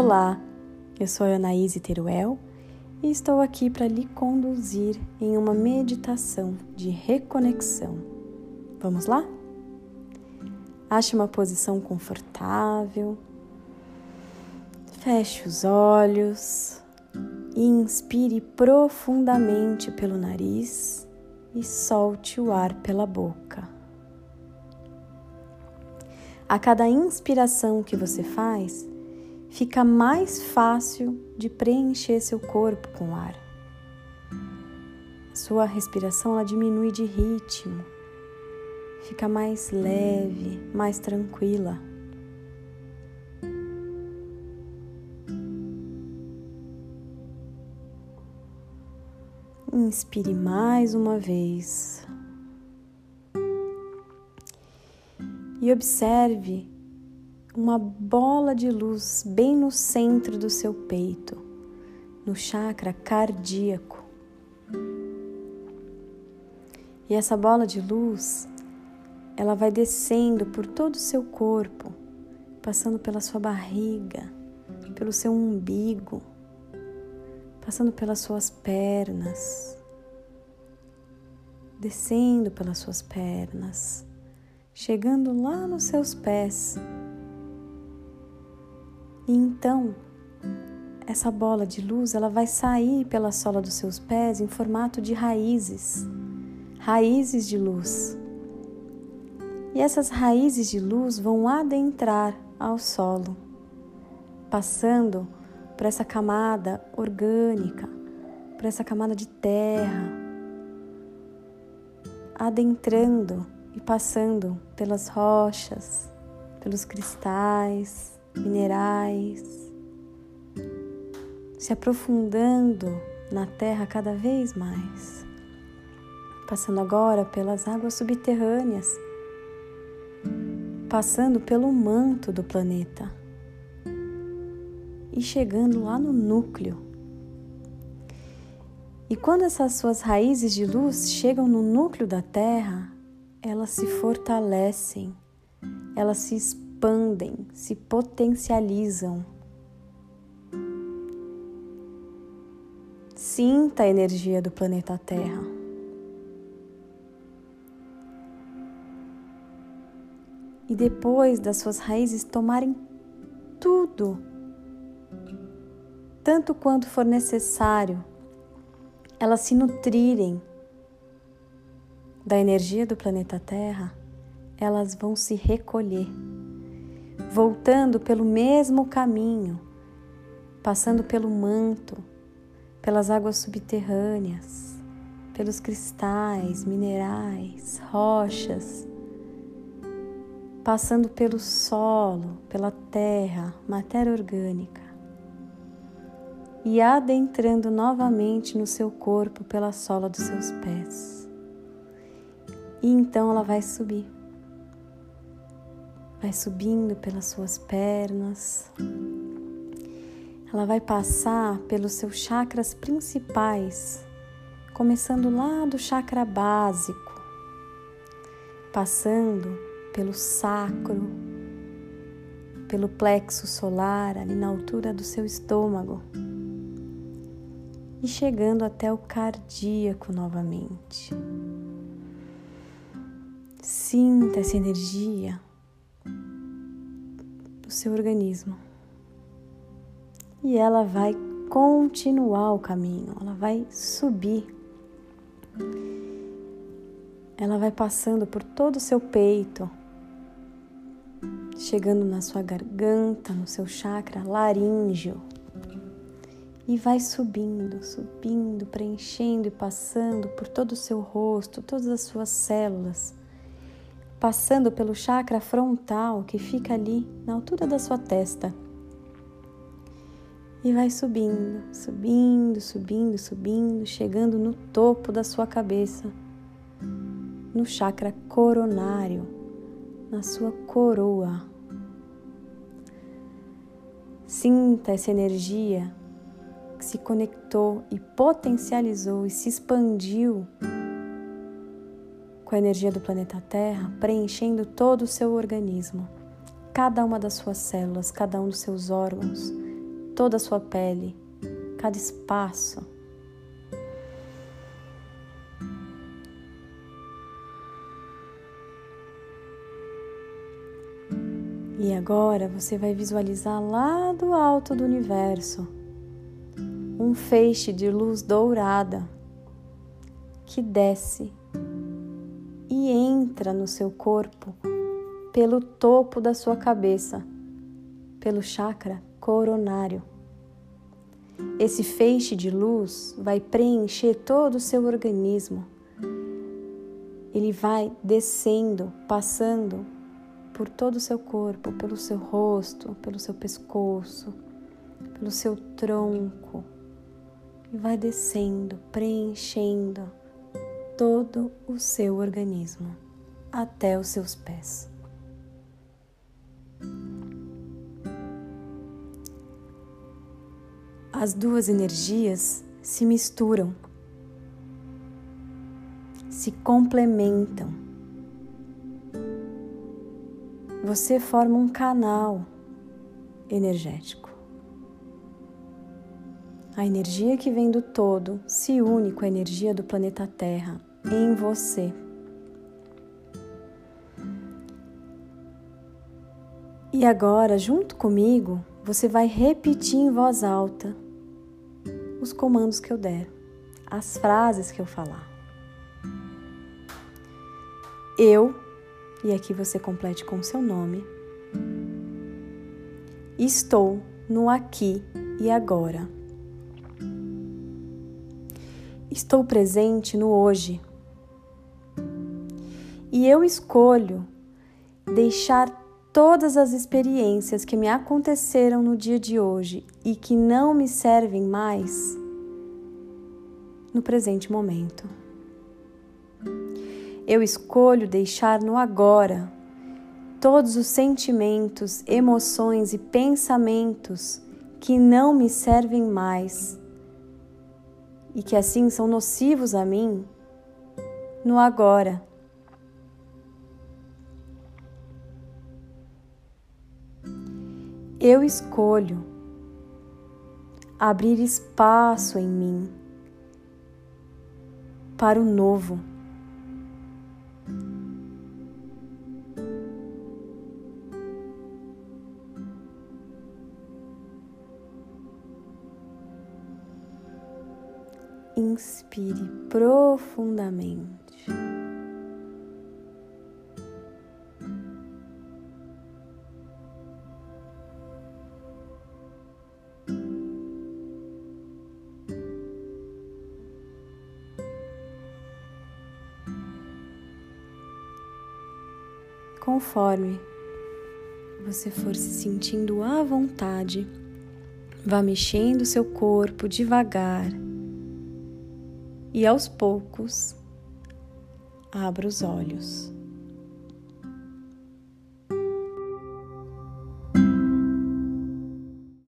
Olá, eu sou a Anaíse Teruel e estou aqui para lhe conduzir em uma meditação de reconexão. Vamos lá? Ache uma posição confortável, feche os olhos e inspire profundamente pelo nariz e solte o ar pela boca. A cada inspiração que você faz, fica mais fácil de preencher seu corpo com ar. Sua respiração ela diminui de ritmo, fica mais leve, mais tranquila. Inspire mais uma vez. E observe uma bola de luz bem no centro do seu peito, no chakra cardíaco. E essa bola de luz, ela vai descendo por todo o seu corpo, passando pela sua barriga, pelo seu umbigo, passando pelas suas pernas, descendo pelas suas pernas, chegando lá nos seus pés e então, essa bola de luz, ela vai sair pela sola dos seus pés em formato de raízes, raízes de luz. E essas raízes de luz vão adentrar ao solo, passando por essa camada orgânica, por essa camada de terra, adentrando e passando pelas rochas, pelos cristais, minerais, se aprofundando na terra cada vez mais, passando agora pelas águas subterrâneas, passando pelo manto do planeta e chegando lá no núcleo. E quando essas suas raízes de luz chegam no núcleo da Terra, elas se fortalecem, elas se expandem expandem, se potencializam. Sinta a energia do planeta Terra. E depois das suas raízes tomarem tudo, tanto quanto for necessário, elas se nutrirem da energia do planeta Terra, elas vão se recolher voltando pelo mesmo caminho, passando pelo manto, pelas águas subterrâneas, pelos cristais, minerais, rochas, passando pelo solo, pela terra, matéria orgânica e adentrando novamente no seu corpo pela sola dos seus pés. E então ela vai subir vai subindo pelas suas pernas. Ela vai passar pelos seus chakras principais, começando lá do chakra básico, passando pelo sacro, pelo plexo solar, ali na altura do seu estômago, e chegando até o cardíaco novamente. Sinta essa energia seu organismo. E ela vai continuar o caminho, ela vai subir. Ela vai passando por todo o seu peito, chegando na sua garganta, no seu chakra laríngeo. E vai subindo, subindo, preenchendo e passando por todo o seu rosto, todas as suas células passando pelo chakra frontal que fica ali na altura da sua testa. E vai subindo, subindo, subindo, subindo, chegando no topo da sua cabeça, no chakra coronário, na sua coroa. Sinta essa energia que se conectou e potencializou e se expandiu com a energia do planeta Terra preenchendo todo o seu organismo, cada uma das suas células, cada um dos seus órgãos, toda a sua pele, cada espaço. E agora você vai visualizar lá do alto do universo um feixe de luz dourada que desce entra no seu corpo pelo topo da sua cabeça, pelo chakra coronário. Esse feixe de luz vai preencher todo o seu organismo. Ele vai descendo, passando por todo o seu corpo, pelo seu rosto, pelo seu pescoço, pelo seu tronco. E vai descendo, preenchendo todo o seu organismo até os seus pés. As duas energias se misturam, se complementam. Você forma um canal energético. A energia que vem do todo se une com a energia do planeta Terra em você. E agora, junto comigo, você vai repetir em voz alta os comandos que eu der, as frases que eu falar. Eu, e aqui você complete com o seu nome, estou no aqui e agora. Estou presente no hoje e eu escolho deixar todas as experiências que me aconteceram no dia de hoje e que não me servem mais no presente momento. Eu escolho deixar no agora todos os sentimentos, emoções e pensamentos que não me servem mais e que assim são nocivos a mim no agora. Eu escolho abrir espaço em mim para o novo. Inspire profundamente. Conforme você for se sentindo à vontade, vá mexendo seu corpo devagar e aos poucos abra os olhos.